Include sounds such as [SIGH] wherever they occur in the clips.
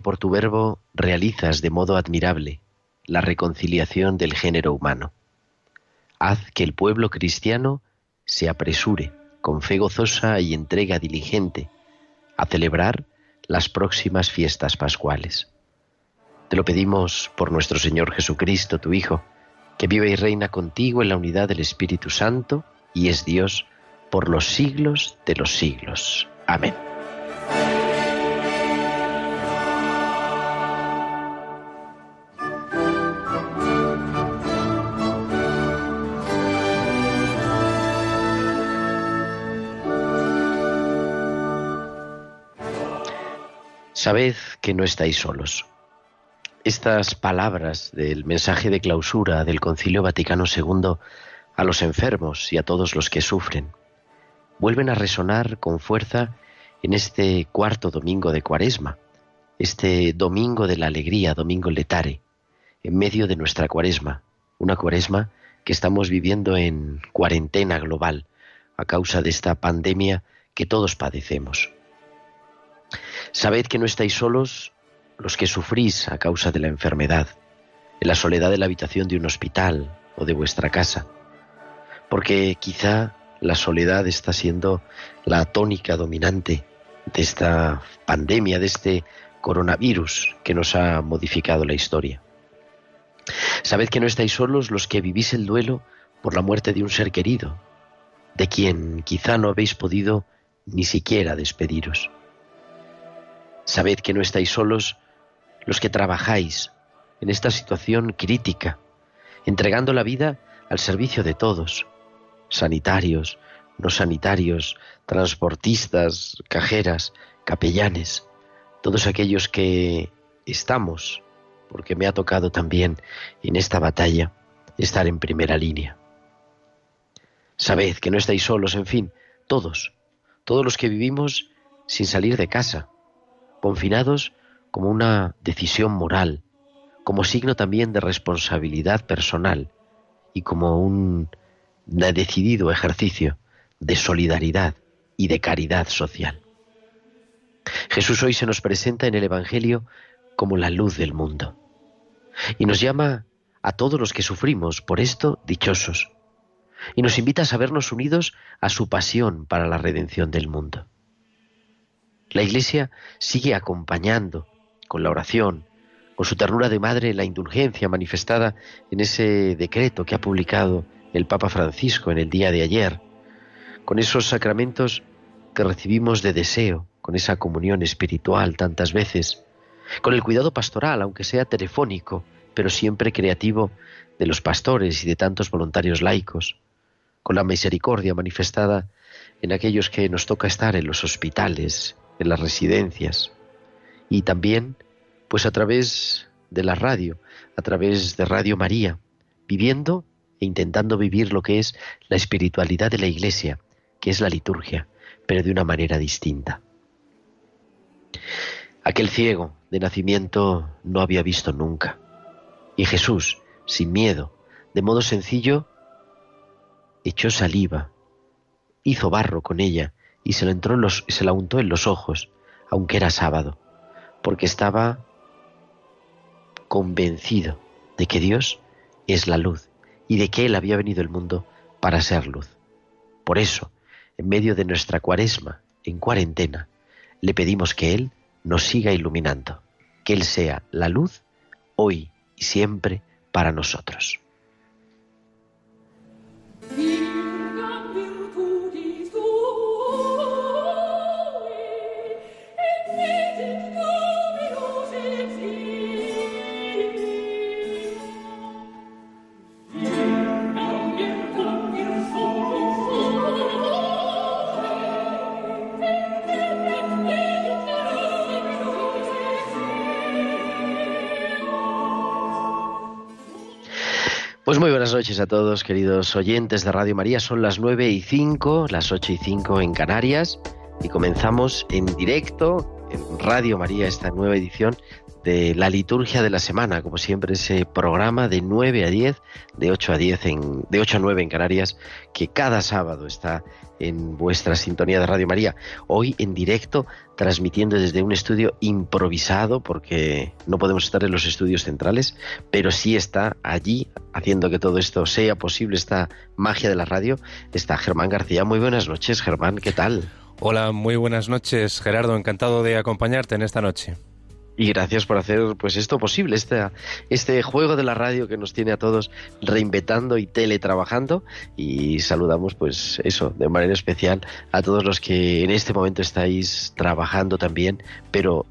Por tu verbo realizas de modo admirable la reconciliación del género humano. Haz que el pueblo cristiano se apresure, con fe gozosa y entrega diligente, a celebrar las próximas fiestas pascuales. Te lo pedimos por nuestro Señor Jesucristo, tu Hijo, que vive y reina contigo en la unidad del Espíritu Santo y es Dios por los siglos de los siglos. Amén. Sabed que no estáis solos. Estas palabras del mensaje de clausura del Concilio Vaticano II a los enfermos y a todos los que sufren vuelven a resonar con fuerza en este cuarto domingo de Cuaresma, este domingo de la alegría, domingo letare, en medio de nuestra Cuaresma, una Cuaresma que estamos viviendo en cuarentena global a causa de esta pandemia que todos padecemos. Sabed que no estáis solos los que sufrís a causa de la enfermedad, en la soledad de la habitación de un hospital o de vuestra casa, porque quizá la soledad está siendo la tónica dominante de esta pandemia, de este coronavirus que nos ha modificado la historia. Sabed que no estáis solos los que vivís el duelo por la muerte de un ser querido, de quien quizá no habéis podido ni siquiera despediros. Sabed que no estáis solos los que trabajáis en esta situación crítica, entregando la vida al servicio de todos, sanitarios, no sanitarios, transportistas, cajeras, capellanes, todos aquellos que estamos, porque me ha tocado también en esta batalla estar en primera línea. Sabed que no estáis solos, en fin, todos, todos los que vivimos sin salir de casa, confinados como una decisión moral, como signo también de responsabilidad personal y como un decidido ejercicio de solidaridad y de caridad social. Jesús hoy se nos presenta en el Evangelio como la luz del mundo y nos llama a todos los que sufrimos por esto dichosos y nos invita a sabernos unidos a su pasión para la redención del mundo. La Iglesia sigue acompañando con la oración, con su ternura de madre, la indulgencia manifestada en ese decreto que ha publicado el Papa Francisco en el día de ayer, con esos sacramentos que recibimos de deseo, con esa comunión espiritual tantas veces, con el cuidado pastoral, aunque sea telefónico, pero siempre creativo, de los pastores y de tantos voluntarios laicos, con la misericordia manifestada en aquellos que nos toca estar en los hospitales, en las residencias y también pues a través de la radio, a través de Radio María, viviendo e intentando vivir lo que es la espiritualidad de la Iglesia, que es la liturgia, pero de una manera distinta. Aquel ciego de nacimiento no había visto nunca, y Jesús, sin miedo, de modo sencillo, echó saliva, hizo barro con ella y se, entró en los, se la untó en los ojos, aunque era sábado, porque estaba convencido de que Dios es la luz y de que Él había venido al mundo para ser luz. Por eso, en medio de nuestra cuaresma, en cuarentena, le pedimos que Él nos siga iluminando, que Él sea la luz hoy y siempre para nosotros. Pues muy buenas noches a todos, queridos oyentes de Radio María. Son las 9 y 5, las 8 y 5 en Canarias y comenzamos en directo en Radio María esta nueva edición de la liturgia de la semana, como siempre ese programa de 9 a 10, de 8 a 10 en de 8 a 9 en Canarias, que cada sábado está en vuestra sintonía de Radio María. Hoy en directo, transmitiendo desde un estudio improvisado, porque no podemos estar en los estudios centrales, pero sí está allí haciendo que todo esto sea posible, esta magia de la radio, está Germán García. Muy buenas noches, Germán, ¿qué tal? Hola, muy buenas noches, Gerardo. Encantado de acompañarte en esta noche. Y gracias por hacer pues esto posible, este, este juego de la radio que nos tiene a todos reinventando y teletrabajando. Y saludamos pues eso, de manera especial a todos los que en este momento estáis trabajando también, pero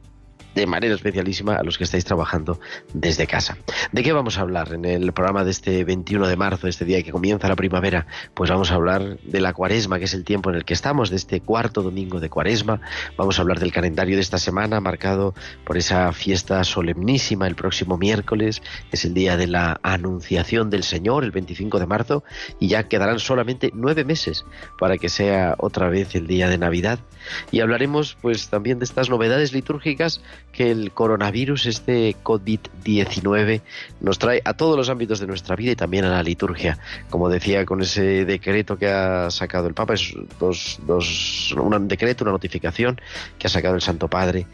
de manera especialísima a los que estáis trabajando desde casa. ¿De qué vamos a hablar en el programa de este 21 de marzo, este día que comienza la primavera? Pues vamos a hablar de la cuaresma, que es el tiempo en el que estamos, de este cuarto domingo de cuaresma. Vamos a hablar del calendario de esta semana, marcado por esa fiesta solemnísima el próximo miércoles, es el día de la Anunciación del Señor, el 25 de marzo, y ya quedarán solamente nueve meses para que sea otra vez el día de Navidad. Y hablaremos pues también de estas novedades litúrgicas que el coronavirus, este COVID-19, nos trae a todos los ámbitos de nuestra vida y también a la liturgia. Como decía con ese decreto que ha sacado el Papa, es dos, dos, un decreto, una notificación que ha sacado el Santo Padre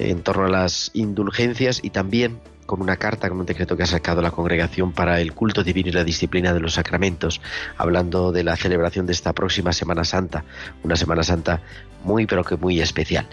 en torno a las indulgencias y también con una carta, con un decreto que ha sacado la Congregación para el Culto Divino y la Disciplina de los Sacramentos, hablando de la celebración de esta próxima Semana Santa, una Semana Santa muy pero que muy especial.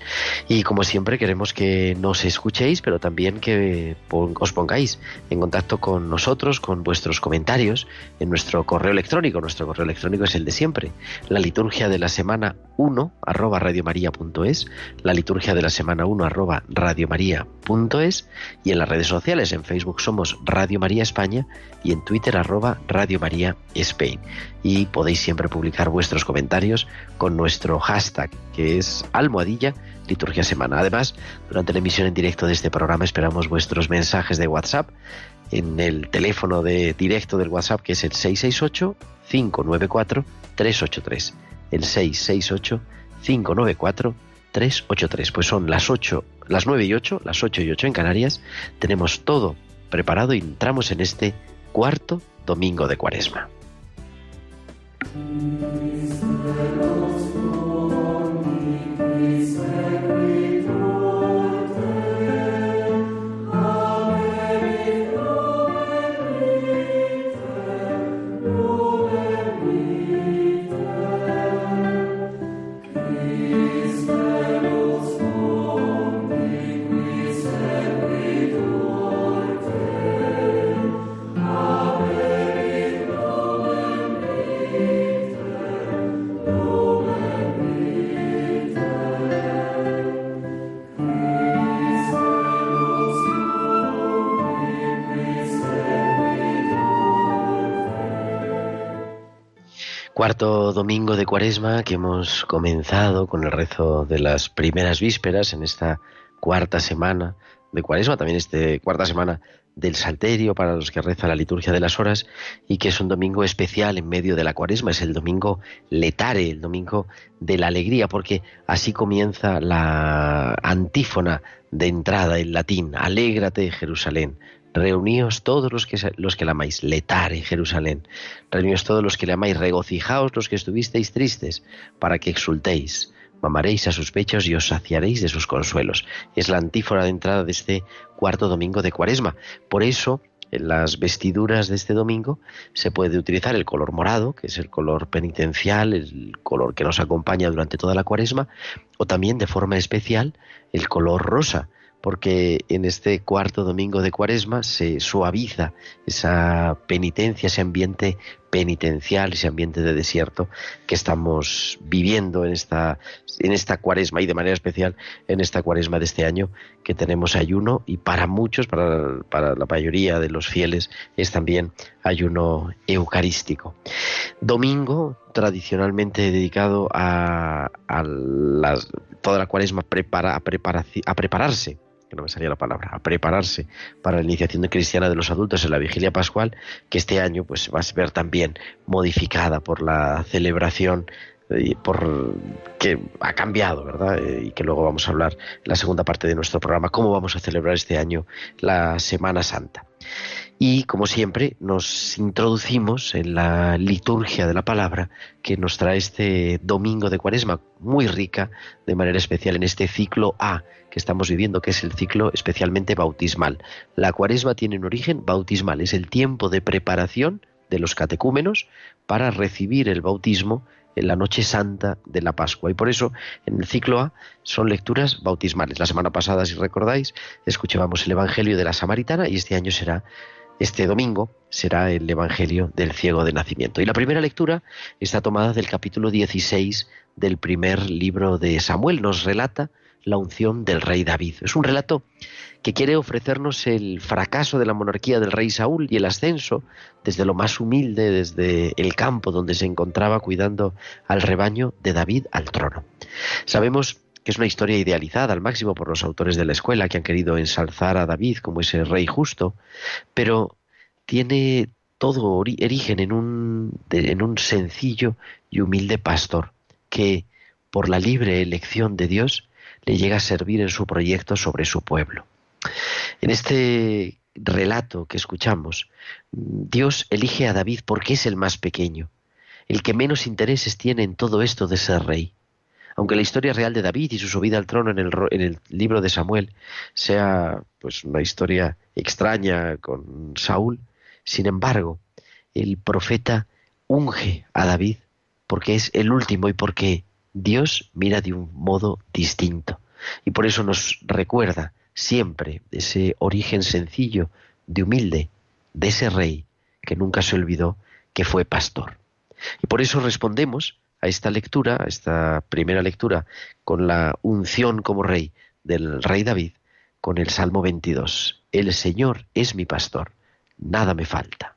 Y como siempre queremos que nos escuchéis, pero también que os pongáis en contacto con nosotros, con vuestros comentarios en nuestro correo electrónico. Nuestro correo electrónico es el de siempre, la liturgia de la semana 1 arroba radiomaria.es, la liturgia de la semana 1 arroba radiomaria.es y en las redes sociales, en Facebook somos Radio María España y en Twitter arroba Radio María Spain. Y podéis siempre publicar vuestros comentarios con nuestro hashtag que es almohadilla liturgia semana. Además, durante la emisión en directo de este programa esperamos vuestros mensajes de WhatsApp en el teléfono de directo del WhatsApp que es el 668 594 383. El 668 594 383. Pues son las 8, las 9 y 8, las 8 y 8 en Canarias. Tenemos todo preparado y entramos en este cuarto domingo de Cuaresma. Cuarto domingo de Cuaresma que hemos comenzado con el rezo de las primeras vísperas en esta cuarta semana de Cuaresma, también esta cuarta semana del Salterio para los que reza la liturgia de las horas y que es un domingo especial en medio de la Cuaresma, es el domingo letare, el domingo de la alegría, porque así comienza la antífona de entrada en latín, alégrate Jerusalén, Reuníos todos los que, los que la amáis, letare Jerusalén. Reuníos todos los que le amáis, regocijaos los que estuvisteis tristes, para que exultéis. Mamaréis a sus pechos y os saciaréis de sus consuelos. Es la antífona de entrada de este cuarto domingo de Cuaresma. Por eso, en las vestiduras de este domingo se puede utilizar el color morado, que es el color penitencial, el color que nos acompaña durante toda la Cuaresma, o también de forma especial el color rosa, porque en este cuarto domingo de Cuaresma se suaviza esa penitencia, ese ambiente penitencial, ese ambiente de desierto que estamos viviendo en esta, en esta cuaresma y de manera especial en esta cuaresma de este año que tenemos ayuno y para muchos, para, para la mayoría de los fieles, es también ayuno eucarístico. Domingo tradicionalmente dedicado a, a toda la cuaresma prepara, a, a prepararse que no me salía la palabra, a prepararse para la iniciación cristiana de los adultos en la vigilia pascual, que este año pues va a ver también modificada por la celebración por que ha cambiado, ¿verdad? Eh, y que luego vamos a hablar en la segunda parte de nuestro programa, cómo vamos a celebrar este año la Semana Santa. Y como siempre, nos introducimos en la liturgia de la palabra que nos trae este domingo de Cuaresma, muy rica de manera especial en este ciclo A que estamos viviendo, que es el ciclo especialmente bautismal. La Cuaresma tiene un origen bautismal, es el tiempo de preparación de los catecúmenos para recibir el bautismo en la noche santa de la Pascua. Y por eso en el ciclo A son lecturas bautismales. La semana pasada, si recordáis, escuchábamos el Evangelio de la Samaritana y este año será, este domingo, será el Evangelio del ciego de nacimiento. Y la primera lectura está tomada del capítulo 16 del primer libro de Samuel. Nos relata la unción del rey David. Es un relato que quiere ofrecernos el fracaso de la monarquía del rey Saúl y el ascenso desde lo más humilde, desde el campo donde se encontraba cuidando al rebaño de David al trono. Sabemos que es una historia idealizada al máximo por los autores de la escuela que han querido ensalzar a David como ese rey justo, pero tiene todo origen en un, en un sencillo y humilde pastor que, por la libre elección de Dios, le llega a servir en su proyecto sobre su pueblo. En este relato que escuchamos, Dios elige a David porque es el más pequeño, el que menos intereses tiene en todo esto de ser rey. Aunque la historia real de David y su subida al trono en el, libro de Samuel sea pues una historia extraña con Saúl, sin embargo, el profeta unge a David porque es el último y porque Dios mira de un modo distinto. Y por eso nos recuerda siempre ese origen sencillo, de humilde, de ese rey que nunca se olvidó que fue pastor. Y por eso respondemos a esta lectura, a esta primera lectura, con la unción como rey del rey David, con el Salmo 22. El Señor es mi pastor, nada me falta.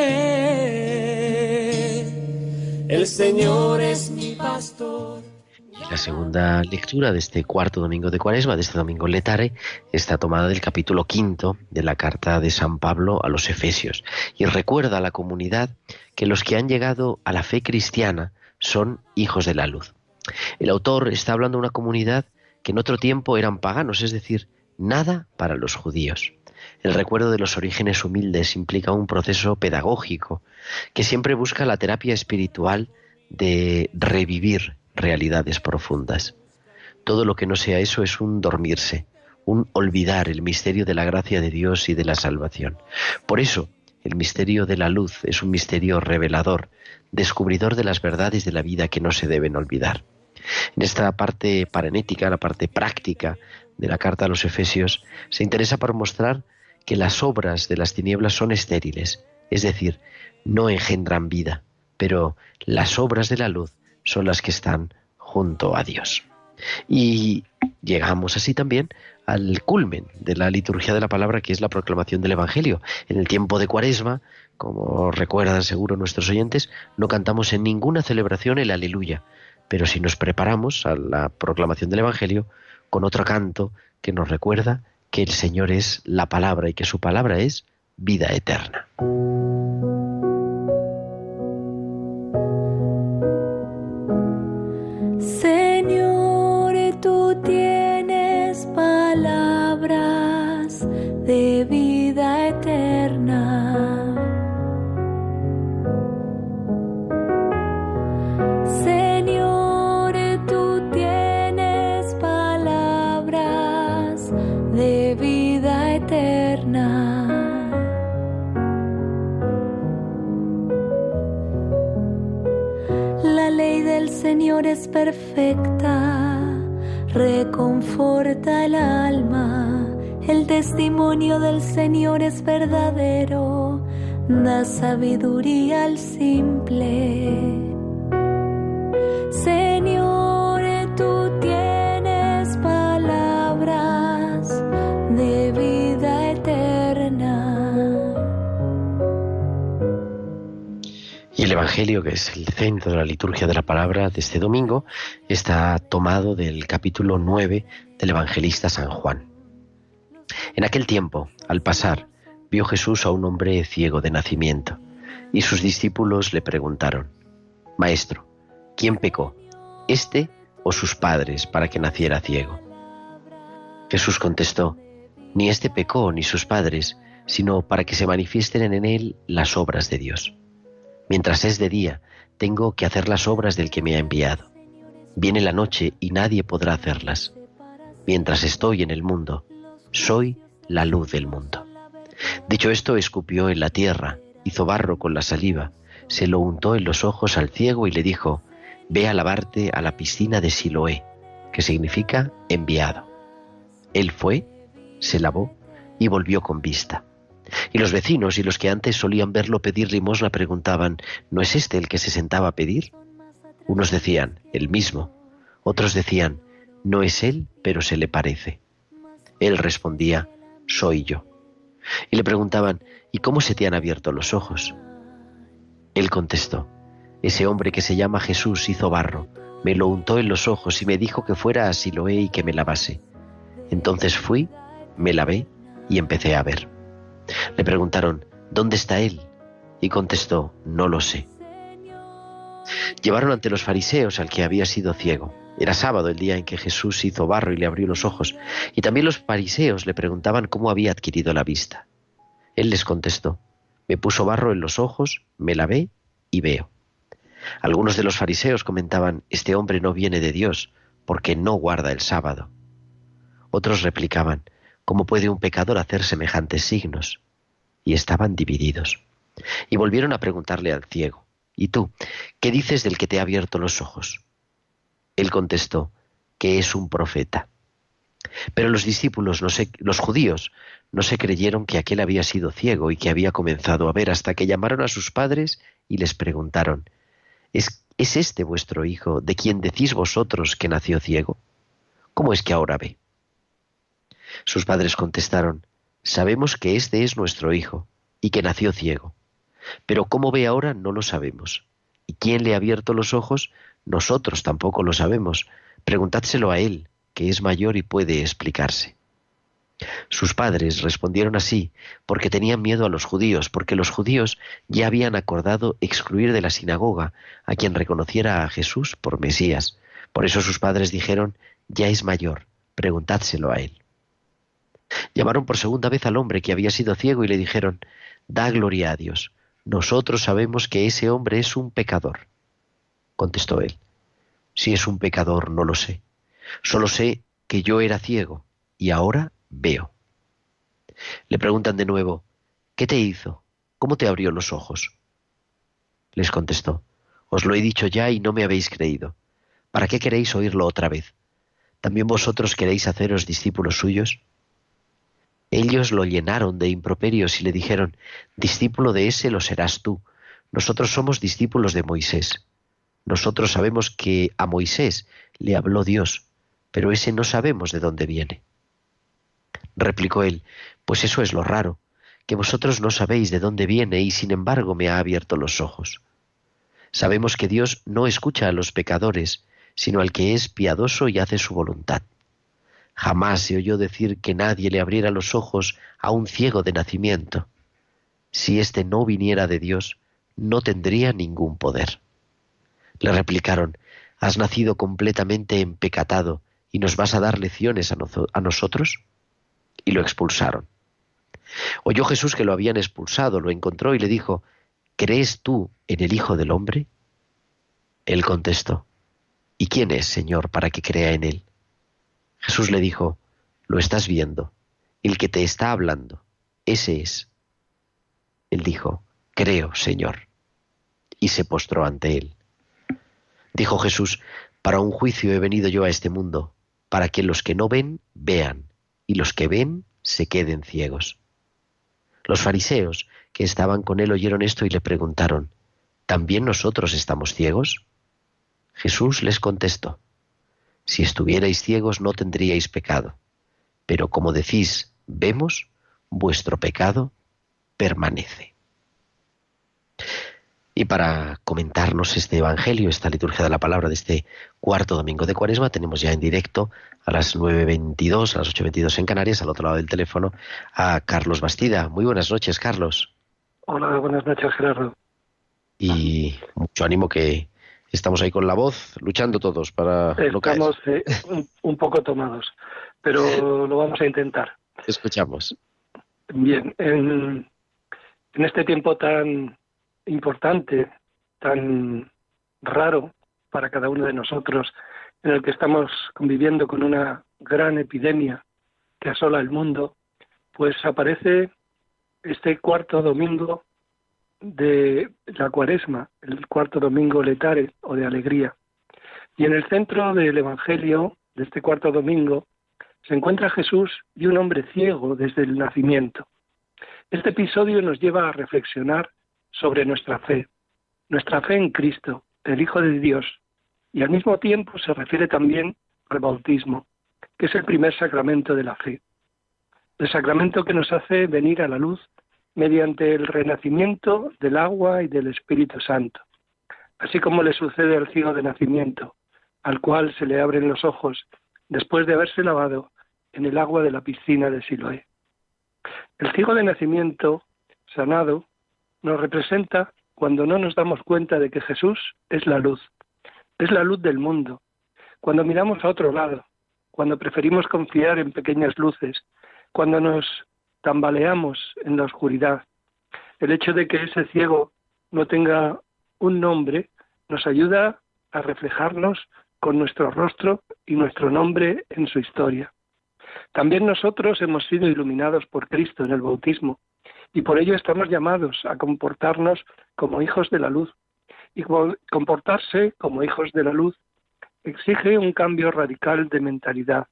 el Señor es mi pastor. La segunda lectura de este cuarto domingo de Cuaresma, de este domingo letare, está tomada del capítulo quinto de la carta de San Pablo a los Efesios y recuerda a la comunidad que los que han llegado a la fe cristiana son hijos de la luz. El autor está hablando de una comunidad que en otro tiempo eran paganos, es decir, nada para los judíos. El recuerdo de los orígenes humildes implica un proceso pedagógico que siempre busca la terapia espiritual de revivir realidades profundas. Todo lo que no sea eso es un dormirse, un olvidar el misterio de la gracia de Dios y de la salvación. Por eso, el misterio de la luz es un misterio revelador, descubridor de las verdades de la vida que no se deben olvidar. En esta parte paranética, la parte práctica de la carta a los Efesios, se interesa por mostrar que las obras de las tinieblas son estériles, es decir, no engendran vida, pero las obras de la luz son las que están junto a Dios. Y llegamos así también al culmen de la liturgia de la palabra, que es la proclamación del Evangelio. En el tiempo de Cuaresma, como recuerdan seguro nuestros oyentes, no cantamos en ninguna celebración el aleluya, pero si nos preparamos a la proclamación del Evangelio, con otro canto que nos recuerda que el Señor es la palabra y que su palabra es vida eterna. Es perfecta, reconforta el alma. El testimonio del Señor es verdadero, da sabiduría al simple. Evangelio, que es el centro de la liturgia de la palabra de este domingo, está tomado del capítulo 9 del evangelista San Juan. En aquel tiempo, al pasar, vio Jesús a un hombre ciego de nacimiento, y sus discípulos le preguntaron, Maestro, ¿quién pecó, este o sus padres, para que naciera ciego? Jesús contestó, Ni este pecó ni sus padres, sino para que se manifiesten en él las obras de Dios. Mientras es de día, tengo que hacer las obras del que me ha enviado. Viene la noche y nadie podrá hacerlas. Mientras estoy en el mundo, soy la luz del mundo. Dicho esto, escupió en la tierra, hizo barro con la saliva, se lo untó en los ojos al ciego y le dijo, Ve a lavarte a la piscina de Siloé, que significa enviado. Él fue, se lavó y volvió con vista. Y los vecinos y los que antes solían verlo pedir limosna preguntaban, ¿no es este el que se sentaba a pedir? Unos decían, el mismo. Otros decían, no es él, pero se le parece. Él respondía, soy yo. Y le preguntaban, ¿y cómo se te han abierto los ojos? Él contestó, ese hombre que se llama Jesús hizo barro, me lo untó en los ojos y me dijo que fuera a Siloé y que me lavase. Entonces fui, me lavé y empecé a ver. Le preguntaron, ¿dónde está él? Y contestó, no lo sé. Llevaron ante los fariseos al que había sido ciego. Era sábado el día en que Jesús hizo barro y le abrió los ojos, y también los fariseos le preguntaban cómo había adquirido la vista. Él les contestó, me puso barro en los ojos, me lavé y veo. Algunos de los fariseos comentaban, este hombre no viene de Dios, porque no guarda el sábado. Otros replicaban, ¿Cómo puede un pecador hacer semejantes signos? Y estaban divididos. Y volvieron a preguntarle al ciego, ¿y tú, qué dices del que te ha abierto los ojos? Él contestó, que es un profeta. Pero los discípulos, los judíos, no se creyeron que aquel había sido ciego y que había comenzado a ver hasta que llamaron a sus padres y les preguntaron, ¿es, ¿es este vuestro hijo de quien decís vosotros que nació ciego? ¿Cómo es que ahora ve? Sus padres contestaron, Sabemos que este es nuestro hijo y que nació ciego, pero cómo ve ahora no lo sabemos. ¿Y quién le ha abierto los ojos? Nosotros tampoco lo sabemos. Preguntádselo a él, que es mayor y puede explicarse. Sus padres respondieron así porque tenían miedo a los judíos, porque los judíos ya habían acordado excluir de la sinagoga a quien reconociera a Jesús por Mesías. Por eso sus padres dijeron, ya es mayor, preguntádselo a él. Llamaron por segunda vez al hombre que había sido ciego y le dijeron, Da gloria a Dios. Nosotros sabemos que ese hombre es un pecador. Contestó él, Si es un pecador, no lo sé. Solo sé que yo era ciego y ahora veo. Le preguntan de nuevo, ¿qué te hizo? ¿Cómo te abrió los ojos? Les contestó, Os lo he dicho ya y no me habéis creído. ¿Para qué queréis oírlo otra vez? ¿También vosotros queréis haceros discípulos suyos? Ellos lo llenaron de improperios y le dijeron, discípulo de ese lo serás tú. Nosotros somos discípulos de Moisés. Nosotros sabemos que a Moisés le habló Dios, pero ese no sabemos de dónde viene. Replicó él, pues eso es lo raro, que vosotros no sabéis de dónde viene y sin embargo me ha abierto los ojos. Sabemos que Dios no escucha a los pecadores, sino al que es piadoso y hace su voluntad. Jamás se oyó decir que nadie le abriera los ojos a un ciego de nacimiento. Si éste no viniera de Dios, no tendría ningún poder. Le replicaron, Has nacido completamente empecatado y nos vas a dar lecciones a, a nosotros. Y lo expulsaron. Oyó Jesús que lo habían expulsado, lo encontró y le dijo, ¿Crees tú en el Hijo del Hombre? Él contestó, ¿Y quién es, Señor, para que crea en él? Jesús le dijo, Lo estás viendo, el que te está hablando, ese es. Él dijo, Creo, Señor, y se postró ante él. Dijo Jesús, para un juicio he venido yo a este mundo, para que los que no ven vean, y los que ven se queden ciegos. Los fariseos que estaban con él oyeron esto y le preguntaron, ¿también nosotros estamos ciegos? Jesús les contestó, si estuvierais ciegos no tendríais pecado, pero como decís, vemos, vuestro pecado permanece. Y para comentarnos este Evangelio, esta liturgia de la palabra de este cuarto domingo de Cuaresma, tenemos ya en directo a las 9.22, a las 8.22 en Canarias, al otro lado del teléfono, a Carlos Bastida. Muy buenas noches, Carlos. Hola, buenas noches, Gerardo. Y mucho ánimo que estamos ahí con la voz, luchando todos para Estamos eh, un, poco tomados, pero [LAUGHS] lo vamos a intentar. Escuchamos. Bien, en este tiempo tan importante, tan raro para cada uno de nosotros, en el que estamos conviviendo con una gran epidemia que asola el mundo, pues aparece este cuarto domingo de la cuaresma, el cuarto domingo letare o de alegría. Y en el centro del Evangelio de este cuarto domingo se encuentra Jesús y un hombre ciego desde el nacimiento. Este episodio nos lleva a reflexionar sobre nuestra fe, nuestra fe en Cristo, el Hijo de Dios, y al mismo tiempo se refiere también al bautismo, que es el primer sacramento de la fe, el sacramento que nos hace venir a la luz mediante el renacimiento del agua y del Espíritu Santo, así como le sucede al ciego de nacimiento, al cual se le abren los ojos después de haberse lavado en el agua de la piscina de Siloé. El ciego de nacimiento, sanado, nos representa cuando no nos damos cuenta de que Jesús es la luz, es la luz del mundo, cuando miramos a otro lado, cuando preferimos confiar en pequeñas luces, cuando nos tambaleamos en la oscuridad. El hecho de que ese ciego no tenga un nombre nos ayuda a reflejarnos con nuestro rostro y nuestro nombre en su historia. También nosotros hemos sido iluminados por Cristo en el bautismo y por ello estamos llamados a comportarnos como hijos de la luz. Y comportarse como hijos de la luz exige un cambio radical de mentalidad,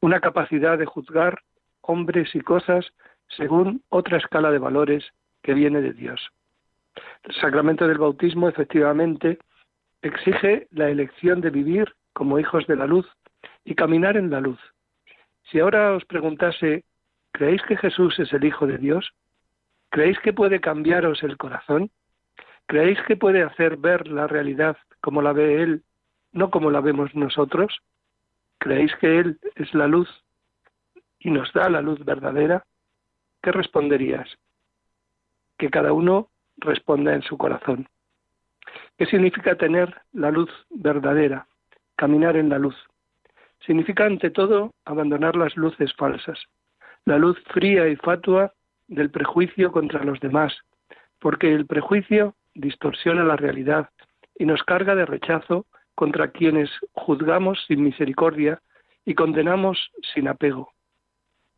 una capacidad de juzgar hombres y cosas según otra escala de valores que viene de Dios. El sacramento del bautismo efectivamente exige la elección de vivir como hijos de la luz y caminar en la luz. Si ahora os preguntase, ¿creéis que Jesús es el Hijo de Dios? ¿Creéis que puede cambiaros el corazón? ¿Creéis que puede hacer ver la realidad como la ve Él, no como la vemos nosotros? ¿Creéis que Él es la luz y nos da la luz verdadera? ¿Qué responderías? Que cada uno responda en su corazón. ¿Qué significa tener la luz verdadera? Caminar en la luz. Significa ante todo abandonar las luces falsas, la luz fría y fatua del prejuicio contra los demás, porque el prejuicio distorsiona la realidad y nos carga de rechazo contra quienes juzgamos sin misericordia y condenamos sin apego.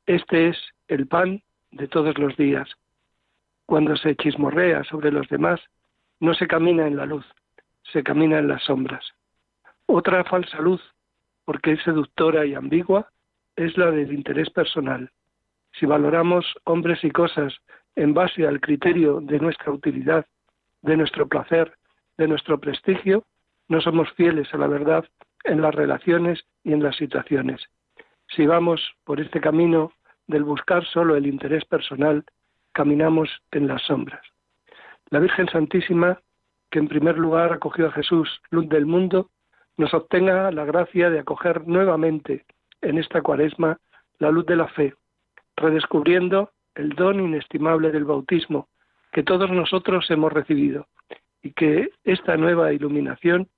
Este es el pan de todos los días. Cuando se chismorrea sobre los demás, no se camina en la luz, se camina en las sombras. Otra falsa luz, porque es seductora y ambigua, es la del interés personal, si valoramos hombres y cosas en base al criterio de nuestra utilidad, de nuestro placer, de nuestro prestigio, no somos fieles a la verdad en las relaciones y en las situaciones. Si vamos por este camino del buscar solo el interés personal, caminamos en las sombras. La Virgen Santísima, que en primer lugar acogió a Jesús, luz del mundo, nos obtenga la gracia de acoger nuevamente en esta cuaresma la luz de la fe, redescubriendo el don inestimable del bautismo que todos nosotros hemos recibido y que esta nueva iluminación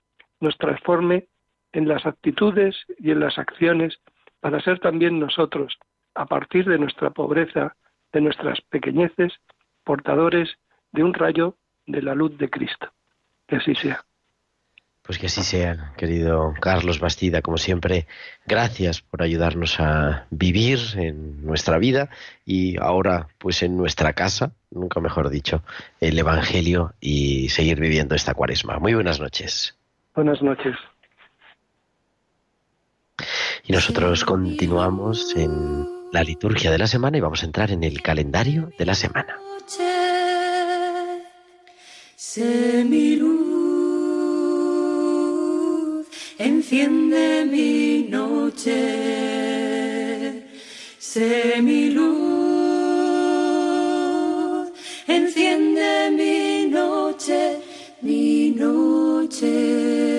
nos transforme en las actitudes y en las acciones para ser también nosotros, a partir de nuestra pobreza, de nuestras pequeñeces, portadores de un rayo de la luz de Cristo. Que así sea. Pues que así sea, querido Carlos Bastida, como siempre, gracias por ayudarnos a vivir en nuestra vida y ahora pues en nuestra casa, nunca mejor dicho, el Evangelio y seguir viviendo esta cuaresma. Muy buenas noches. Buenas noches. Y nosotros continuamos en la liturgia de la semana y vamos a entrar en el calendario de la semana. enciende mi noche, sé mi luz, enciende mi noche, mi noche,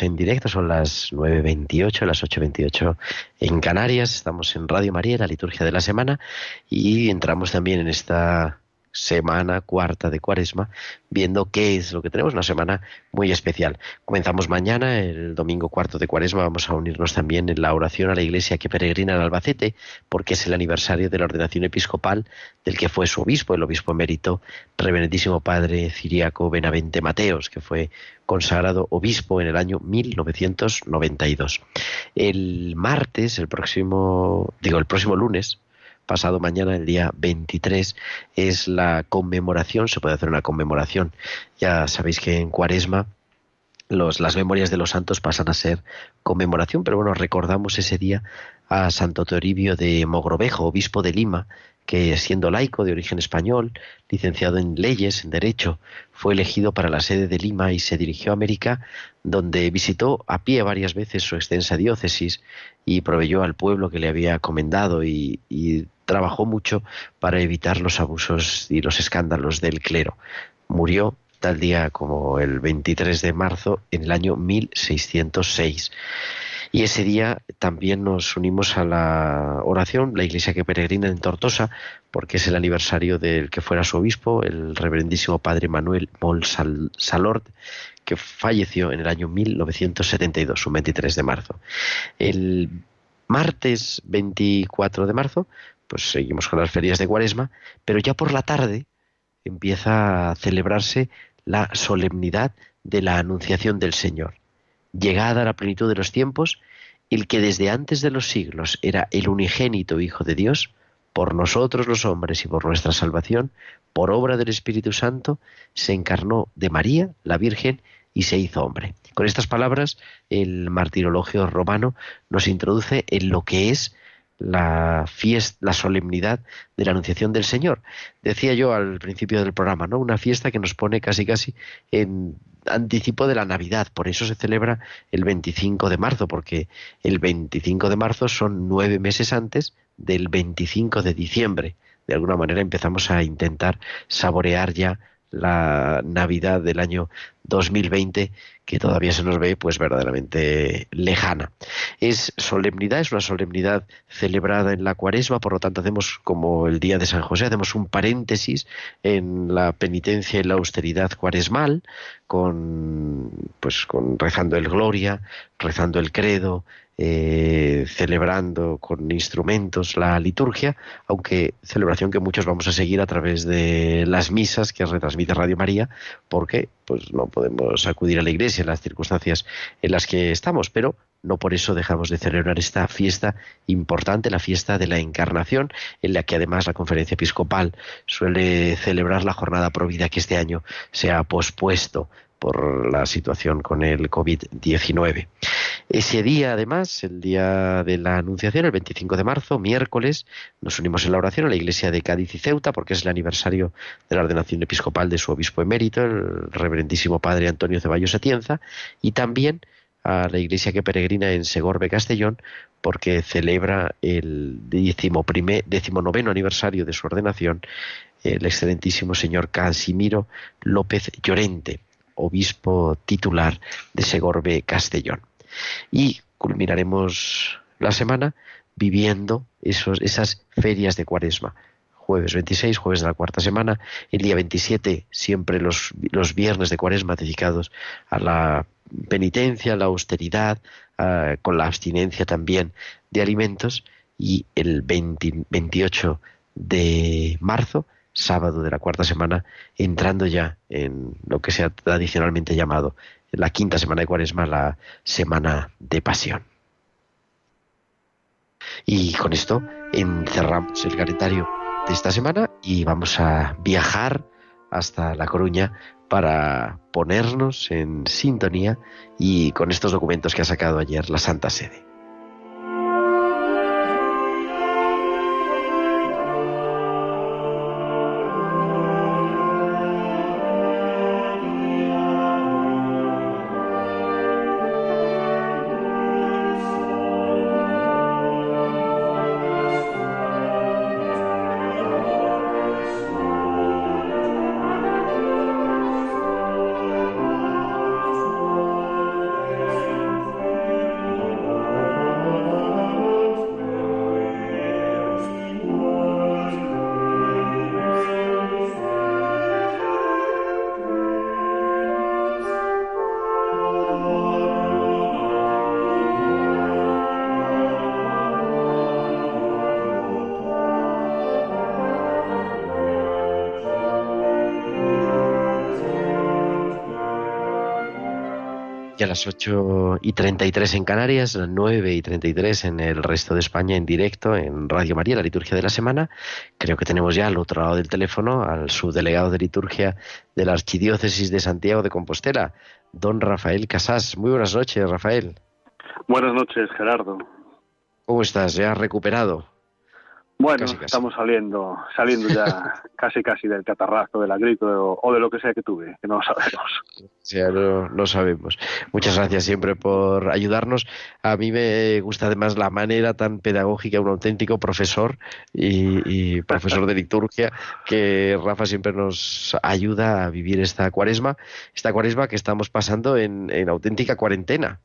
en directo, son las 9.28, las 8.28 en Canarias, estamos en Radio María, la liturgia de la semana, y entramos también en esta semana cuarta de cuaresma, viendo qué es lo que tenemos, una semana muy especial. Comenzamos mañana, el domingo cuarto de cuaresma, vamos a unirnos también en la oración a la iglesia que peregrina en Albacete, porque es el aniversario de la ordenación episcopal del que fue su obispo, el obispo emérito, reverendísimo padre Ciriaco Benavente Mateos, que fue consagrado obispo en el año 1992. El martes, el próximo, digo, el próximo lunes, pasado mañana, el día 23, es la conmemoración, se puede hacer una conmemoración. Ya sabéis que en Cuaresma los, las memorias de los santos pasan a ser conmemoración, pero bueno, recordamos ese día a Santo Toribio de Mogrovejo, obispo de Lima, que siendo laico de origen español, licenciado en leyes, en derecho, fue elegido para la sede de Lima y se dirigió a América, donde visitó a pie varias veces su extensa diócesis y proveyó al pueblo que le había comendado y, y trabajó mucho para evitar los abusos y los escándalos del clero. Murió tal día como el 23 de marzo en el año 1606. Y ese día también nos unimos a la oración, la iglesia que peregrina en Tortosa, porque es el aniversario del que fuera su obispo, el reverendísimo padre Manuel Mol Sal- Salord, que falleció en el año 1972, un 23 de marzo. El martes 24 de marzo, pues seguimos con las ferias de Cuaresma, pero ya por la tarde empieza a celebrarse la solemnidad de la Anunciación del Señor. Llegada a la plenitud de los tiempos, el que desde antes de los siglos era el unigénito Hijo de Dios, por nosotros los hombres y por nuestra salvación, por obra del Espíritu Santo, se encarnó de María, la Virgen, y se hizo hombre. Con estas palabras, el martirologio romano nos introduce en lo que es la fiesta, la solemnidad de la Anunciación del Señor. Decía yo al principio del programa, ¿no? Una fiesta que nos pone casi casi en anticipo de la Navidad. Por eso se celebra el 25 de marzo, porque el 25 de marzo son nueve meses antes del 25 de diciembre. De alguna manera empezamos a intentar saborear ya la Navidad del año 2020 que todavía se nos ve pues verdaderamente lejana. Es solemnidad, es una solemnidad celebrada en la cuaresma, por lo tanto hacemos como el día de San José, hacemos un paréntesis en la penitencia y la austeridad cuaresmal, con pues con rezando el Gloria, rezando el credo, eh, celebrando con instrumentos la liturgia, aunque celebración que muchos vamos a seguir a través de las misas que retransmite Radio María, porque pues no podemos acudir a la iglesia en las circunstancias en las que estamos, pero no por eso dejamos de celebrar esta fiesta importante, la fiesta de la Encarnación, en la que además la Conferencia Episcopal suele celebrar la jornada provida que este año se ha pospuesto por la situación con el COVID-19. Ese día, además, el día de la Anunciación, el 25 de marzo, miércoles, nos unimos en la oración a la iglesia de Cádiz y Ceuta, porque es el aniversario de la ordenación episcopal de su obispo emérito, el reverendísimo padre Antonio Ceballos Atienza, y también a la iglesia que peregrina en Segorbe, Castellón, porque celebra el decimonoveno aniversario de su ordenación el excelentísimo señor Casimiro López Llorente, obispo titular de Segorbe, Castellón. Y culminaremos la semana viviendo esos, esas ferias de cuaresma. Jueves 26, jueves de la cuarta semana, el día 27, siempre los, los viernes de cuaresma dedicados a la penitencia, a la austeridad, con la abstinencia también de alimentos, y el 28 de marzo, sábado de la cuarta semana, entrando ya en lo que se ha tradicionalmente llamado la quinta semana de Cuaresma, la semana de pasión. Y con esto encerramos el calendario de esta semana y vamos a viajar hasta La Coruña para ponernos en sintonía y con estos documentos que ha sacado ayer la Santa Sede. A las 8 y 33 en Canarias, las 9 y 33 en el resto de España en directo en Radio María, la liturgia de la semana. Creo que tenemos ya al otro lado del teléfono al subdelegado de liturgia de la Archidiócesis de Santiago de Compostela, don Rafael Casás. Muy buenas noches, Rafael. Buenas noches, Gerardo. ¿Cómo estás? ¿Ya has recuperado? Bueno, estamos saliendo, saliendo ya [LAUGHS] casi casi del catarrazo, de la gripe o, de lo que sea que tuve, que no lo sabemos. Ya no, no, sabemos. Muchas gracias siempre por ayudarnos. A mí me gusta además la manera tan pedagógica, un auténtico profesor y, profesor de liturgia, que Rafa siempre nos ayuda a vivir esta cuaresma, esta cuaresma que estamos pasando en, en auténtica cuarentena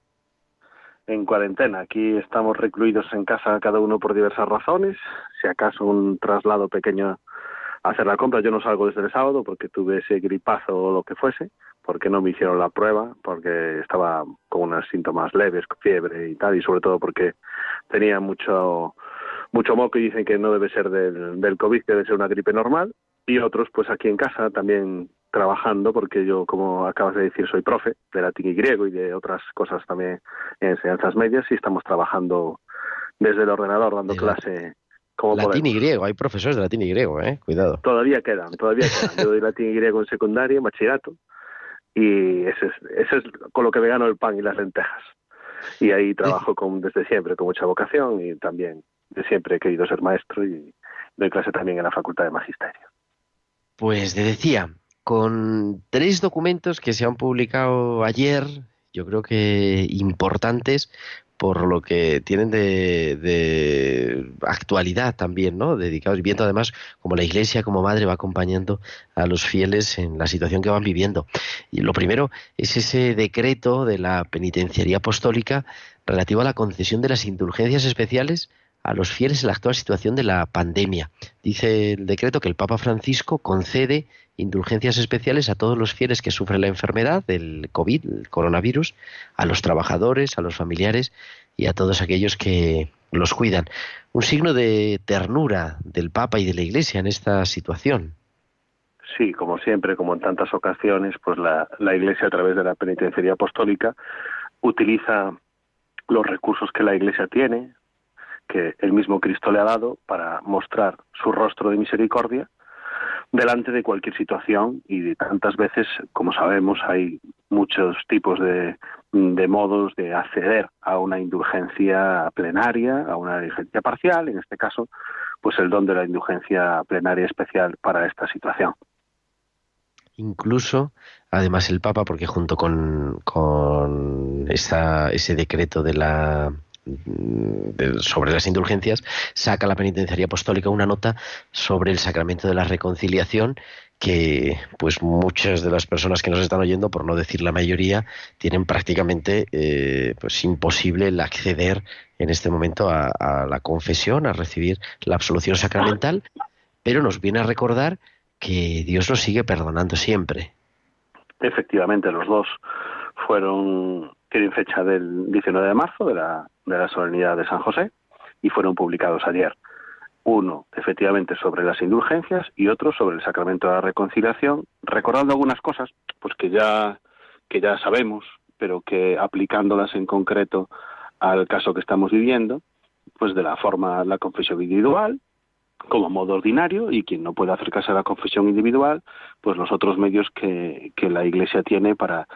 en cuarentena. Aquí estamos recluidos en casa cada uno por diversas razones. Si acaso un traslado pequeño a hacer la compra, yo no salgo desde el sábado porque tuve ese gripazo o lo que fuese, porque no me hicieron la prueba, porque estaba con unos síntomas leves, fiebre y tal, y sobre todo porque tenía mucho mucho moco y dicen que no debe ser del, del COVID, que debe ser una gripe normal. Y otros, pues aquí en casa también trabajando, porque yo, como acabas de decir, soy profe de latín y griego y de otras cosas también en enseñanzas medias y estamos trabajando desde el ordenador dando clase. Como latín y griego, hay profesores de latín y griego, ¿eh? Cuidado. Todavía quedan, todavía quedan. Yo doy latín y griego en secundaria, en bachillerato, y ese es, ese es con lo que me gano el pan y las lentejas. Y ahí trabajo con, desde siempre con mucha vocación y también de siempre he querido ser maestro y doy clase también en la Facultad de Magisterio. Pues te decía, con tres documentos que se han publicado ayer, yo creo que importantes por lo que tienen de, de actualidad también, ¿no? Dedicados, viendo además como la Iglesia como madre va acompañando a los fieles en la situación que van viviendo. Y lo primero es ese decreto de la penitenciaría apostólica relativo a la concesión de las indulgencias especiales a los fieles en la actual situación de la pandemia. Dice el decreto que el Papa Francisco concede indulgencias especiales a todos los fieles que sufren la enfermedad del COVID, el coronavirus, a los trabajadores, a los familiares y a todos aquellos que los cuidan. Un signo de ternura del Papa y de la Iglesia en esta situación. Sí, como siempre, como en tantas ocasiones, pues la, la Iglesia a través de la penitenciaría apostólica utiliza los recursos que la Iglesia tiene, que el mismo Cristo le ha dado para mostrar su rostro de misericordia delante de cualquier situación y de tantas veces, como sabemos, hay muchos tipos de, de modos de acceder a una indulgencia plenaria, a una indulgencia parcial, en este caso, pues el don de la indulgencia plenaria especial para esta situación. Incluso, además, el Papa, porque junto con, con esa, ese decreto de la sobre las indulgencias, saca la penitenciaría apostólica una nota sobre el sacramento de la reconciliación que pues muchas de las personas que nos están oyendo, por no decir la mayoría, tienen prácticamente eh, pues imposible el acceder en este momento a, a la confesión, a recibir la absolución sacramental, pero nos viene a recordar que Dios nos sigue perdonando siempre. Efectivamente, los dos fueron tienen fecha del 19 de marzo de la, de la solemnidad de San José y fueron publicados ayer. Uno, efectivamente, sobre las indulgencias y otro sobre el sacramento de la reconciliación, recordando algunas cosas pues que ya, que ya sabemos, pero que aplicándolas en concreto al caso que estamos viviendo, pues de la forma la confesión individual, como modo ordinario y quien no puede acercarse a la confesión individual, pues los otros medios que, que la Iglesia tiene para,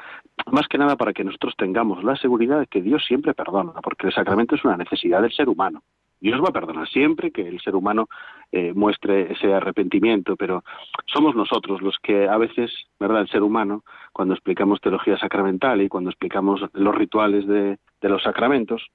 más que nada para que nosotros tengamos la seguridad de que Dios siempre perdona, porque el sacramento es una necesidad del ser humano. Dios va a perdonar siempre que el ser humano eh, muestre ese arrepentimiento, pero somos nosotros los que a veces, ¿verdad? El ser humano, cuando explicamos teología sacramental y cuando explicamos los rituales de, de los sacramentos,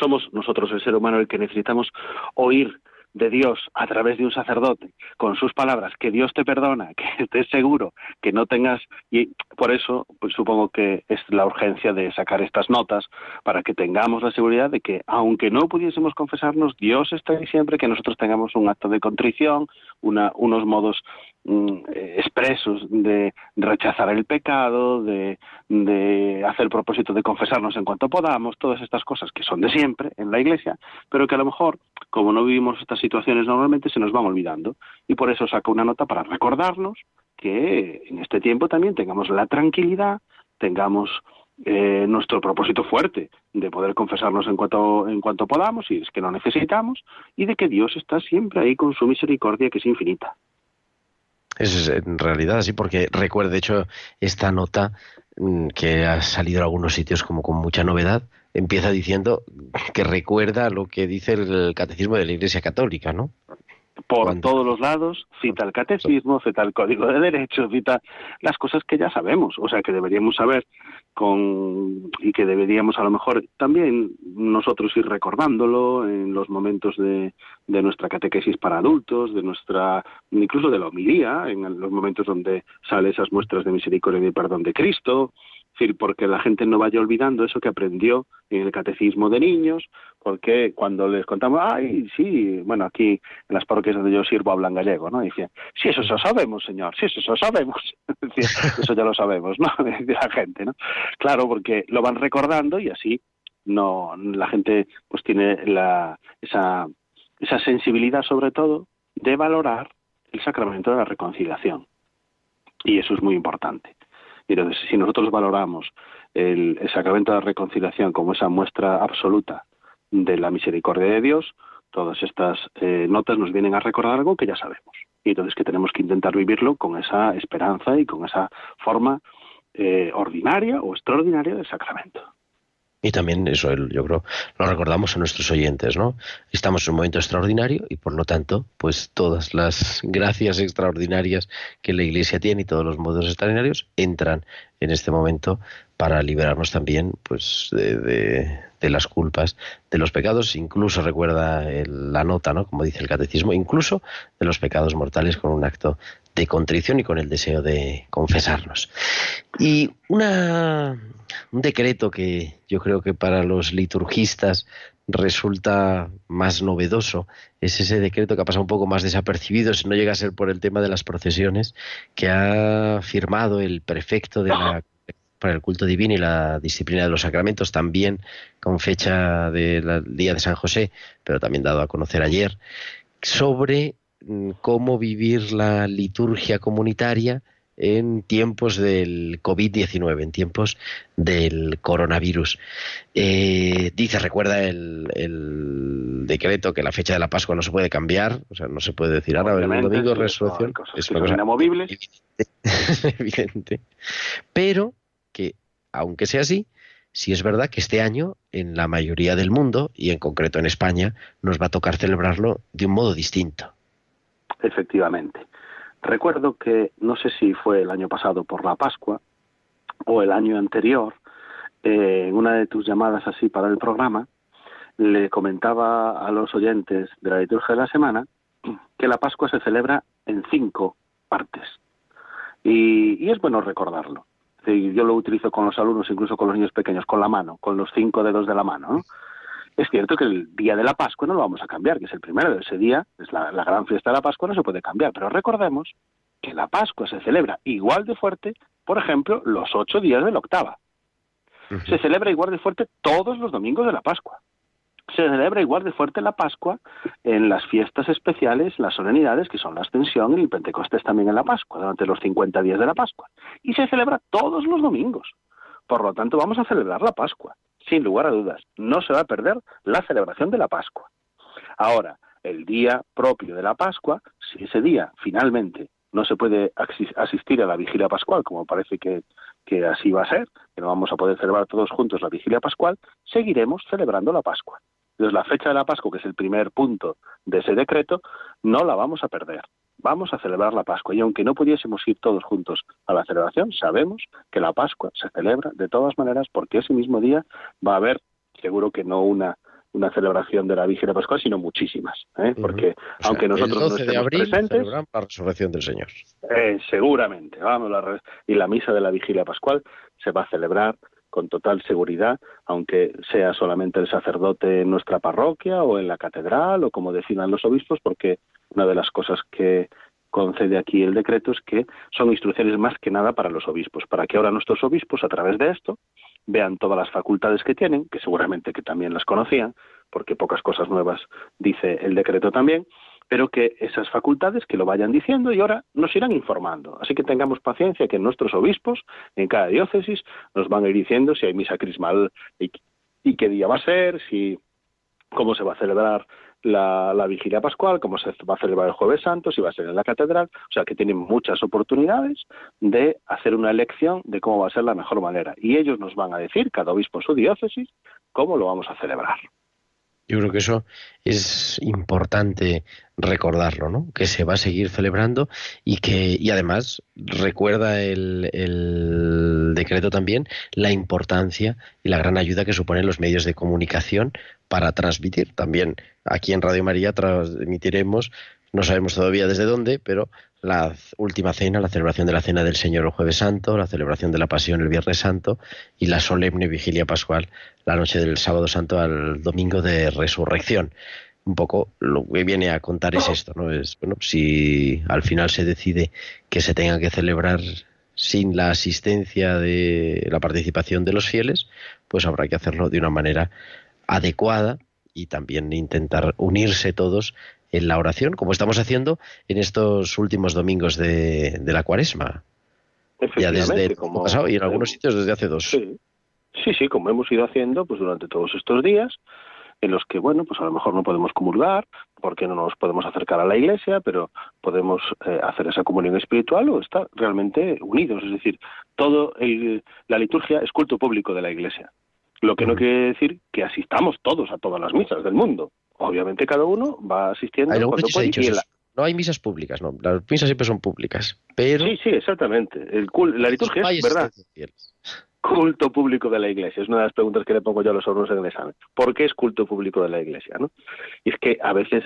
somos nosotros el ser humano el que necesitamos oír de Dios a través de un sacerdote, con sus palabras, que Dios te perdona, [LAUGHS] que estés seguro, que no tengas... Y por eso, pues supongo que es la urgencia de sacar estas notas, para que tengamos la seguridad de que, aunque no pudiésemos confesarnos, Dios está ahí siempre, que nosotros tengamos un acto de contrición, una, unos modos mm, expresos de, rechazar el pecado, de, de hacer propósito de confesarnos en cuanto podamos, todas estas cosas que son de siempre en la Iglesia, pero que a lo mejor, como no vivimos estas situaciones normalmente, se nos van olvidando. Y por eso saco una nota para recordarnos que en este tiempo también tengamos la tranquilidad, tengamos eh, nuestro propósito fuerte de poder confesarnos en cuanto, en cuanto podamos, y es que lo necesitamos, y de que Dios está siempre ahí con su misericordia que es infinita. Es en realidad así, porque recuerdo, de hecho, esta nota mm, que ha salido en algunos sitios como con mucha novedad, empieza diciendo que recuerda lo que dice el catecismo de la Iglesia Católica, ¿no? Por todos los lados, cita el catecismo, cita el código de derecho, cita las cosas que ya sabemos, o sea, que deberíamos saber con y que deberíamos a lo mejor también nosotros ir recordándolo en los momentos de, de nuestra catequesis para adultos, de nuestra incluso de la homilía, en los momentos donde sale esas muestras de misericordia y perdón de Cristo, es decir, porque la gente no vaya olvidando eso que aprendió en el catecismo de niños, porque cuando les contamos, ay, sí, bueno, aquí en las parroquias donde yo sirvo hablan gallego, ¿no? Dicen, sí, eso lo sabemos, señor, sí, eso lo sabemos. [LAUGHS] eso ya lo sabemos, ¿no? [LAUGHS] De la gente, ¿no? Claro, porque lo van recordando y así no la gente pues tiene la, esa, esa sensibilidad sobre todo de valorar el sacramento de la reconciliación. Y eso es muy importante. Entonces, si nosotros valoramos el, el, sacramento de la reconciliación como esa muestra absoluta de la misericordia de Dios, todas estas eh, notas nos vienen a recordar algo que ya sabemos. Y entonces que tenemos que intentar vivirlo con esa esperanza y con esa forma eh, ordinaria o extraordinaria del sacramento. Y también eso, yo creo, lo recordamos a nuestros oyentes, ¿no? Estamos en un momento extraordinario y por lo tanto, pues todas las gracias extraordinarias que la Iglesia tiene y todos los modos extraordinarios entran en este momento para liberarnos también, pues, de, de, de las culpas, de los pecados, incluso recuerda la nota, ¿no? Como dice el catecismo, incluso de los pecados mortales con un acto de contrición y con el deseo de confesarnos. Y una, un decreto que yo creo que para los liturgistas resulta más novedoso es ese decreto que ha pasado un poco más desapercibido, si no llega a ser por el tema de las procesiones, que ha firmado el prefecto de la para el culto divino y la disciplina de los sacramentos, también con fecha del día de San José, pero también dado a conocer ayer, sobre mm, cómo vivir la liturgia comunitaria en tiempos del COVID-19, en tiempos del coronavirus. Eh, dice, recuerda el, el decreto que la fecha de la Pascua no se puede cambiar, o sea, no se puede decir ahora, el domingo sí, resurrección, cosas es una cosa inamovibles. evidente. [LAUGHS] Pero aunque sea así, sí es verdad que este año, en la mayoría del mundo, y en concreto en España, nos va a tocar celebrarlo de un modo distinto. Efectivamente. Recuerdo que, no sé si fue el año pasado por la Pascua o el año anterior, eh, en una de tus llamadas así para el programa, le comentaba a los oyentes de la liturgia de la semana que la Pascua se celebra en cinco partes. Y, y es bueno recordarlo. Es decir, Yo lo utilizo con los alumnos, incluso con los niños pequeños, con la mano, con los cinco dedos de la mano. ¿no? Es cierto que el día de la Pascua no lo vamos a cambiar, que es el primero de ese día, es la, la gran fiesta de la Pascua, no se puede cambiar. Pero recordemos que la Pascua se celebra igual de fuerte, por ejemplo, los ocho días de la octava. Se celebra igual de fuerte todos los domingos de la Pascua. Se celebra igual de fuerte la Pascua en las fiestas especiales, las solemnidades, que son la Ascensión y el Pentecostés también en la Pascua, durante los 50 días de la Pascua. Y se celebra todos los domingos. Por lo tanto, vamos a celebrar la Pascua, sin lugar a dudas. No se va a perder la celebración de la Pascua. Ahora, el día propio de la Pascua, si ese día finalmente no se puede asistir a la vigilia pascual, como parece que, que así va a ser, que no vamos a poder celebrar todos juntos la vigilia pascual, seguiremos celebrando la Pascua. Entonces, la fecha de la Pascua, que es el primer punto de ese decreto, no la vamos a perder. Vamos a celebrar la Pascua. Y aunque no pudiésemos ir todos juntos a la celebración, sabemos que la Pascua se celebra de todas maneras porque ese mismo día va a haber, seguro que no una, una celebración de la Vigilia Pascual, sino muchísimas. ¿eh? Porque O sea, aunque nosotros el no 12 de estemos abril presentes, la resurrección del Señor. eh, seguramente, vamos, la y la misa de la vigilia pascual se va a celebrar con total seguridad, aunque sea solamente el sacerdote en nuestra parroquia o en la catedral o como decidan los obispos, porque una de las cosas que concede aquí el decreto es que son instrucciones más que nada para los obispos, para que ahora nuestros obispos a través de esto vean todas las facultades que tienen, que seguramente que también las conocían, porque pocas cosas nuevas dice el decreto también, pero que esas facultades que lo vayan diciendo y ahora nos irán informando. Así que tengamos paciencia que nuestros obispos en cada diócesis nos van a ir diciendo si hay misa crismal y, qué día va a ser, si cómo se va a celebrar la, la vigilia pascual, cómo se va a celebrar el jueves santo, si va a ser en la catedral, o sea que tienen muchas oportunidades de hacer una elección de cómo va a ser la mejor manera. Y ellos nos van a decir, cada obispo en su diócesis, cómo lo vamos a celebrar. Yo creo que eso es importante recordarlo, ¿no? Que se va a seguir celebrando y que, y además, recuerda el, el decreto también la importancia y la gran ayuda que suponen los medios de comunicación para transmitir. También aquí en Radio María transmitiremos, no sabemos todavía desde dónde, pero la última cena, la celebración de la cena del Señor el jueves santo, la celebración de la pasión el viernes santo y la solemne vigilia pascual la noche del sábado santo al domingo de resurrección. Un poco lo que viene a contar es esto, ¿no? Es, bueno, si al final se decide que se tenga que celebrar sin la asistencia de la participación de los fieles, pues habrá que hacerlo de una manera adecuada y también intentar unirse todos en la oración, como estamos haciendo en estos últimos domingos de, de la cuaresma. Ya desde el como- pasado y en algunos sitios desde hace dos. Sí, sí, sí, como hemos ido haciendo pues durante todos estos días, en los que, bueno, pues a lo mejor no podemos comulgar, porque no nos podemos acercar a la iglesia, pero podemos eh, hacer esa comunión espiritual o estar realmente unidos. Es decir, todo el- la liturgia es culto público de la iglesia. Lo que no quiere decir que asistamos todos a todas las misas del mundo. Obviamente cada uno va asistiendo cuando puede dicho y la- No hay misas públicas, no. Las misas siempre son públicas. Pero Sí, sí, exactamente. El cul- la liturgia es verdad. culto público de la Iglesia? Es una de las preguntas que le pongo yo a los alumnos en el examen. ¿Por qué es culto público de la Iglesia? ¿no? Y es que a veces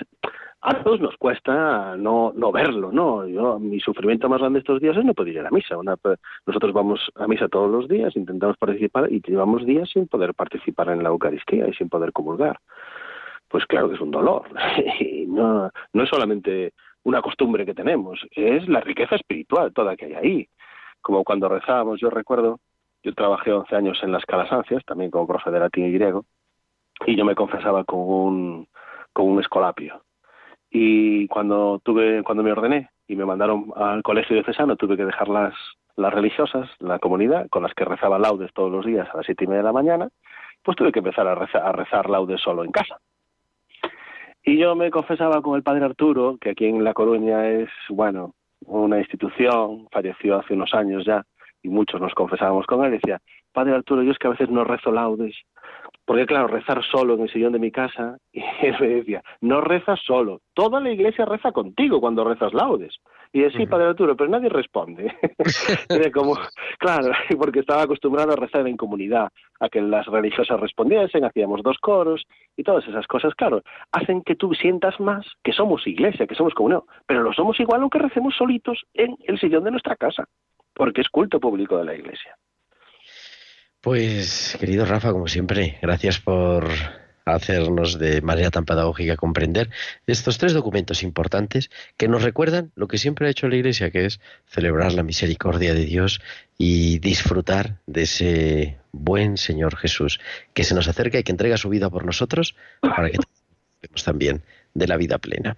a todos nos cuesta no, no verlo, ¿no? Yo, mi sufrimiento más grande estos días es no poder ir a la misa. Una, nosotros vamos a misa todos los días, intentamos participar y llevamos días sin poder participar en la Eucaristía y sin poder comulgar. Pues claro que es un dolor. [LAUGHS] No, no es solamente una costumbre que tenemos, es la riqueza espiritual toda que hay ahí. Como cuando rezábamos, yo recuerdo, yo trabajé 11 años en las Calasancias, también como profe de latín y griego, y yo me confesaba con un, con un escolapio. Y cuando tuve, cuando me ordené y me mandaron al colegio diocesano, tuve que dejar las, las religiosas, la comunidad, con las que rezaba laudes todos los días a las siete y media de la mañana, pues tuve que empezar a rezar, a rezar laudes solo en casa. Y yo me confesaba con el padre Arturo, que aquí en La Coruña es, bueno, una institución, falleció hace unos años ya, y muchos nos confesábamos con él, decía, padre Arturo, yo es que a veces no rezo laudes, porque claro, rezar solo en el sillón de mi casa, [LAUGHS] y él me decía, no rezas solo, toda la iglesia reza contigo cuando rezas laudes. Y decía, sí, padre Arturo, pero nadie responde. [LAUGHS] Era como, claro, [LAUGHS] porque estaba acostumbrado a rezar en comunidad, a que las religiosas respondiesen, hacíamos dos coros y todas esas cosas, claro, hacen que tú sientas más que somos iglesia, que somos comunión, pero lo somos igual aunque recemos solitos en el sillón de nuestra casa, porque es culto público de la iglesia. Pues, querido Rafa, como siempre, gracias por hacernos de manera tan pedagógica comprender estos tres documentos importantes que nos recuerdan lo que siempre ha hecho la Iglesia, que es celebrar la misericordia de Dios y disfrutar de ese buen Señor Jesús que se nos acerca y que entrega su vida por nosotros para que también de la vida plena.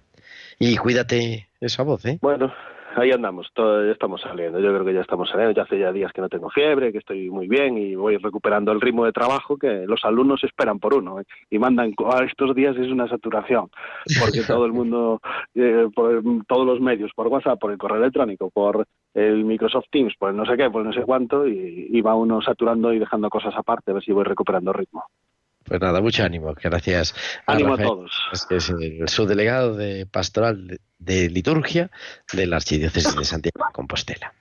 Y cuídate esa voz, ¿eh? Bueno, ahí andamos, todo, ya estamos saliendo. Yo creo que ya estamos saliendo. Ya hace ya días que no tengo fiebre, que estoy muy bien y voy recuperando el ritmo de trabajo que los alumnos esperan por uno. ¿eh? Y mandan, a estos días es una saturación, porque [LAUGHS] todo el mundo, eh, por todos los medios, por WhatsApp, por el correo electrónico, por el Microsoft Teams, por el no sé qué, por el no sé cuánto, y, y va uno saturando y dejando cosas aparte, a ver si voy recuperando ritmo. Pues nada, mucho ánimo. Gracias. Ánimo Rafael, a todos. que es el subdelegado de pastoral de liturgia de la Archidiócesis de Santiago de Compostela.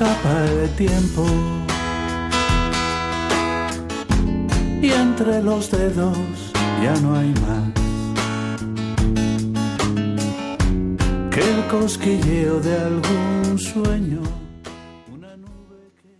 Escapa el tiempo y entre los dedos ya no hay más que el cosquilleo de algún sueño.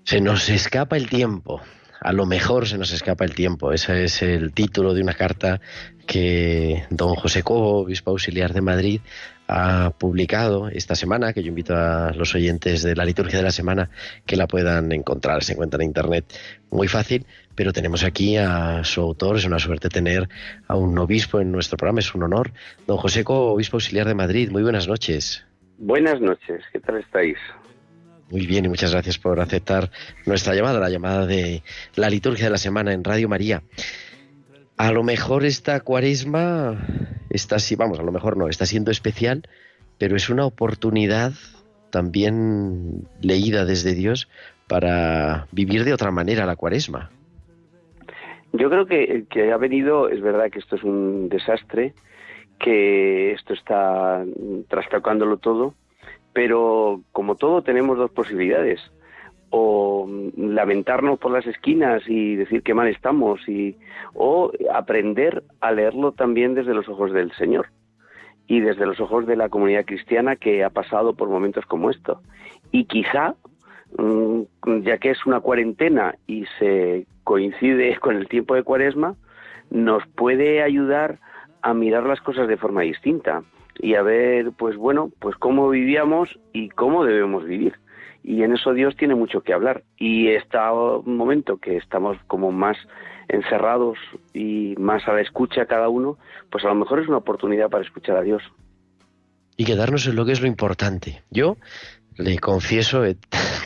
Se nos escapa el tiempo. A lo mejor se nos escapa el tiempo. Ese es el título de una carta que don José Cobo, obispo auxiliar de Madrid, ha publicado esta semana, que yo invito a los oyentes de la liturgia de la semana que la puedan encontrar. Se encuentra en internet muy fácil, pero tenemos aquí a su autor. Es una suerte tener a un obispo en nuestro programa, es un honor. Don José Cobo, obispo auxiliar de Madrid, muy buenas noches. Buenas noches, ¿qué tal estáis? Muy bien y muchas gracias por aceptar nuestra llamada, la llamada de la liturgia de la semana en Radio María. A lo mejor esta cuaresma está así, vamos, a lo mejor no, está siendo especial, pero es una oportunidad también leída desde Dios para vivir de otra manera la cuaresma. Yo creo que, que ha venido, es verdad que esto es un desastre, que esto está trastocándolo todo, pero como todo tenemos dos posibilidades o lamentarnos por las esquinas y decir que mal estamos y o aprender a leerlo también desde los ojos del Señor y desde los ojos de la comunidad cristiana que ha pasado por momentos como esto. Y quizá mm, ya que es una cuarentena y se coincide [LAUGHS] con el tiempo de Cuaresma nos puede ayudar a mirar las cosas de forma distinta y a ver pues bueno pues cómo vivíamos y cómo debemos vivir y en eso Dios tiene mucho que hablar. Y este momento que estamos como más encerrados y más a la escucha cada uno, pues a lo mejor es una oportunidad para escuchar a Dios. y quedarnos en lo que es lo importante. Yo le confieso, he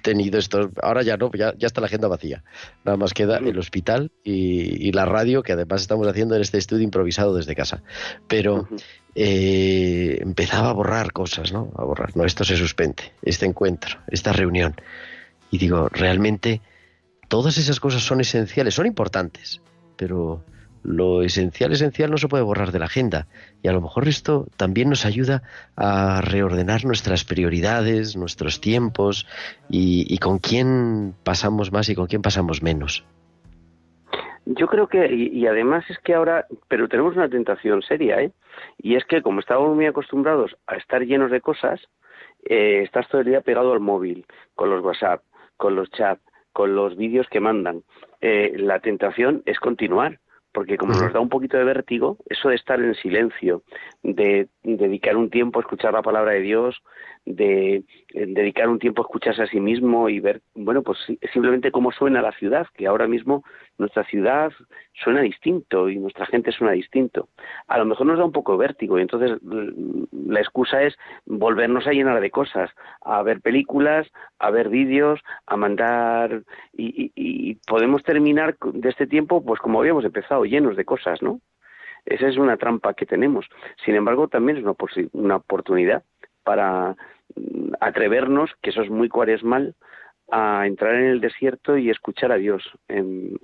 tenido estos, ahora ya no, ya, ya está la agenda vacía. Nada más queda el hospital y, y la radio, que además estamos haciendo en este estudio improvisado desde casa. Pero eh, empezaba a borrar cosas, ¿no? A borrar, no, esto se suspende, este encuentro, esta reunión. Y digo, realmente todas esas cosas son esenciales, son importantes, pero lo esencial, esencial no se puede borrar de la agenda. Y a lo mejor esto también nos ayuda a reordenar nuestras prioridades, nuestros tiempos y, con quién pasamos más y con quién pasamos menos. Yo creo que, y, además es que ahora, pero tenemos una tentación seria, ¿eh? Y es que como estamos muy acostumbrados a estar llenos de cosas, eh, estás todo el día pegado al móvil, con los WhatsApp, con los chats, con los vídeos que mandan. Eh, la tentación es continuar, porque como nos da un poquito de vértigo, eso de estar en silencio, de dedicar un tiempo a escuchar la palabra de Dios, de dedicar un tiempo a escucharse a sí mismo y ver, bueno, pues simplemente cómo suena la ciudad, que ahora mismo nuestra ciudad suena distinto y nuestra gente suena distinto. A lo mejor nos da un poco de vértigo y entonces la excusa es volvernos a llenar de cosas, a ver películas, a ver vídeos, a mandar y, y, y podemos terminar de este tiempo pues como habíamos empezado, llenos de cosas, ¿no? Esa es una trampa que tenemos. Sin embargo, también es una, una oportunidad para atrevernos, que eso es muy cuaresmal, a entrar en el desierto y escuchar a Dios en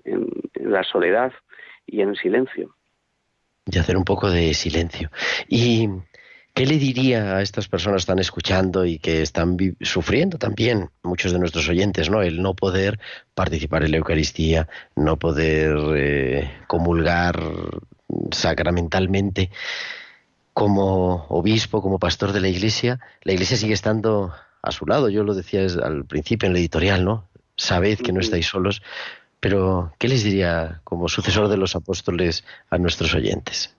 la soledad y en el silencio. Y hacer un poco de silencio. ¿Y qué le diría a estas personas que están escuchando y que están sufriendo también, muchos de nuestros oyentes, ¿no? El no poder participar en la Eucaristía, no poder eh, comulgar sacramentalmente como obispo, como pastor de la Iglesia, la Iglesia sigue estando a su lado. Yo lo decía al principio en el editorial, ¿no? Sabed que no estáis solos. Pero, ¿qué les diría como sucesor de los apóstoles a nuestros oyentes?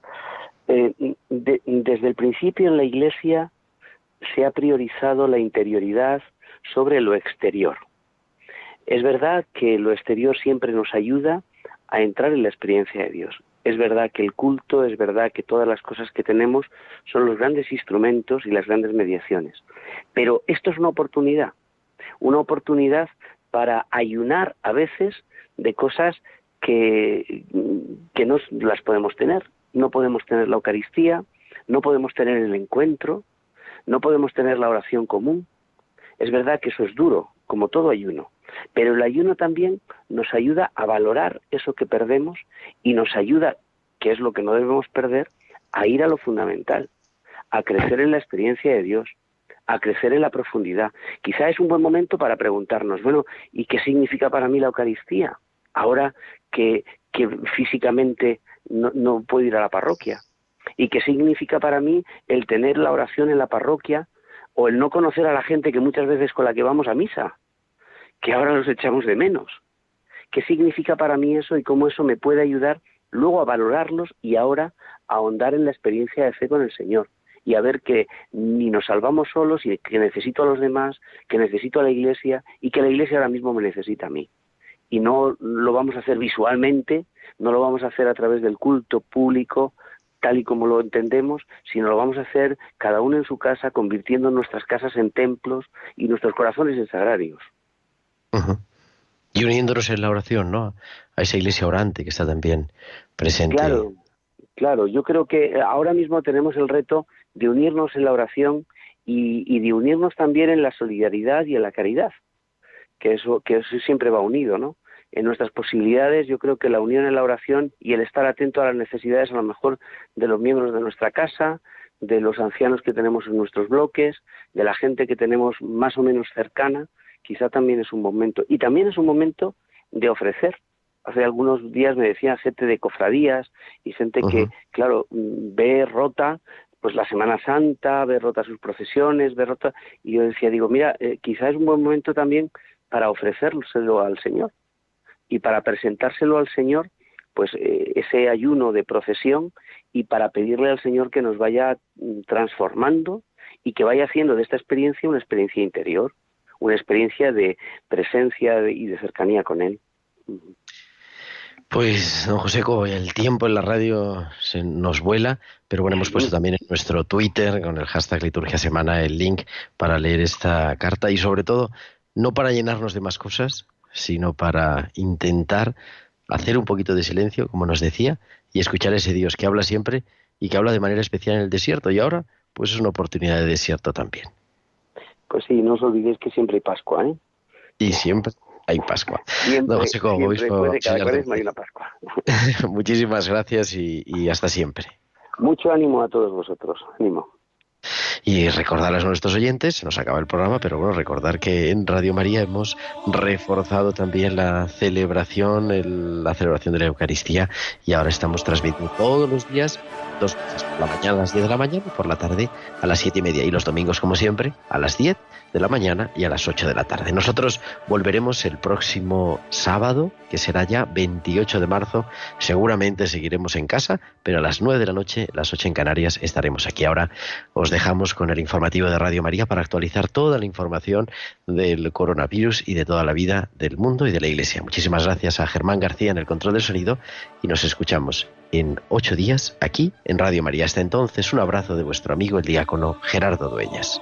Eh, de, desde el principio en la Iglesia se ha priorizado la interioridad sobre lo exterior. Es verdad que lo exterior siempre nos ayuda a entrar en la experiencia de Dios. Es verdad que el culto, es verdad que todas las cosas que tenemos son los grandes instrumentos y las grandes mediaciones. Pero esto es una oportunidad, una oportunidad para ayunar a veces de cosas que, que no las podemos tener. No podemos tener la Eucaristía, no podemos tener el encuentro, no podemos tener la oración común. Es verdad que eso es duro, como todo ayuno, pero el ayuno también nos ayuda a valorar eso que perdemos y nos ayuda, que es lo que no debemos perder, a ir a lo fundamental, a crecer en la experiencia de Dios, a crecer en la profundidad. Quizá es un buen momento para preguntarnos, bueno, ¿y qué significa para mí la Eucaristía? Ahora que, físicamente no puedo ir a la parroquia. ¿Y qué significa para mí el tener la oración en la parroquia o el no conocer a la gente que muchas veces con la que vamos a misa? que ahora los echamos de menos. ¿Qué significa para mí eso y cómo eso me puede ayudar luego a valorarlos y ahora a ahondar en la experiencia de fe con el Señor? Y a ver que ni nos salvamos solos y que necesito a los demás, que necesito a la Iglesia y que la Iglesia ahora mismo me necesita a mí. Y no lo vamos a hacer visualmente, no lo vamos a hacer a través del culto público, tal y como lo entendemos, sino lo vamos a hacer cada uno en su casa, convirtiendo nuestras casas en templos y nuestros corazones en sagrarios. Uh -huh. Y uniéndonos en la oración, ¿no? A esa iglesia orante que está también presente. Claro, claro. Yo creo que ahora mismo tenemos el reto de unirnos en la oración y, y de unirnos también en la solidaridad y en la caridad, que eso, que eso siempre va unido, ¿no? En nuestras posibilidades, yo creo que la unión en la oración y el estar atento a las necesidades, a lo mejor, de los miembros de nuestra casa, de los ancianos que tenemos en nuestros bloques, de la gente que tenemos más o menos cercana, quizá también es un momento. Y también es un momento de ofrecer. Hace algunos días me decían gente de cofradías y gente uh -huh. que, claro, ve rota pues la Semana Santa, ve rota sus procesiones, ve rota... Y yo decía, digo, mira, eh, quizá es un buen momento también para ofrecérselo al Señor y para presentárselo al Señor, pues eh, ese ayuno de procesión y para pedirle al Señor que nos vaya transformando y que vaya haciendo de esta experiencia una experiencia interior una experiencia de presencia y de cercanía con Él. Pues, don Joseco, el tiempo en la radio se nos vuela, pero bueno, hemos puesto también en nuestro Twitter con el hashtag Liturgia Semana el link para leer esta carta y sobre todo, no para llenarnos de más cosas, sino para intentar hacer un poquito de silencio, como nos decía, y escuchar a ese Dios que habla siempre y que habla de manera especial en el desierto. Y ahora, pues es una oportunidad de desierto también. Pues sí, no os olvidéis que siempre hay Pascua, ¿eh? Y siempre hay Pascua. Siempre, siempre obispo después de cada cuaresma hay una Pascua. [LAUGHS] Muchísimas gracias y, y hasta siempre. Mucho ánimo a todos vosotros, ánimo. Y recordarles a nuestros oyentes, se nos acaba el programa, pero bueno, recordar que en Radio María hemos reforzado también la celebración, el- la celebración de la Eucaristía y ahora estamos transmitiendo todos los días, dos veces, por la mañana a las 10 de la mañana y por la tarde a las siete y media y los domingos, como siempre, a las 10 de la mañana y a las 8 de la tarde. Nosotros volveremos el próximo sábado, que será ya 28 de marzo. Seguramente seguiremos en casa, pero a las 9 de la noche, las 8 en Canarias, estaremos aquí. Ahora os dejamos con el informativo de Radio María para actualizar toda la información del coronavirus y de toda la vida del mundo y de la Iglesia. Muchísimas gracias a Germán García en el control del sonido y nos escuchamos en ocho días aquí en Radio María. Hasta entonces, un abrazo de vuestro amigo el diácono Gerardo Dueñas.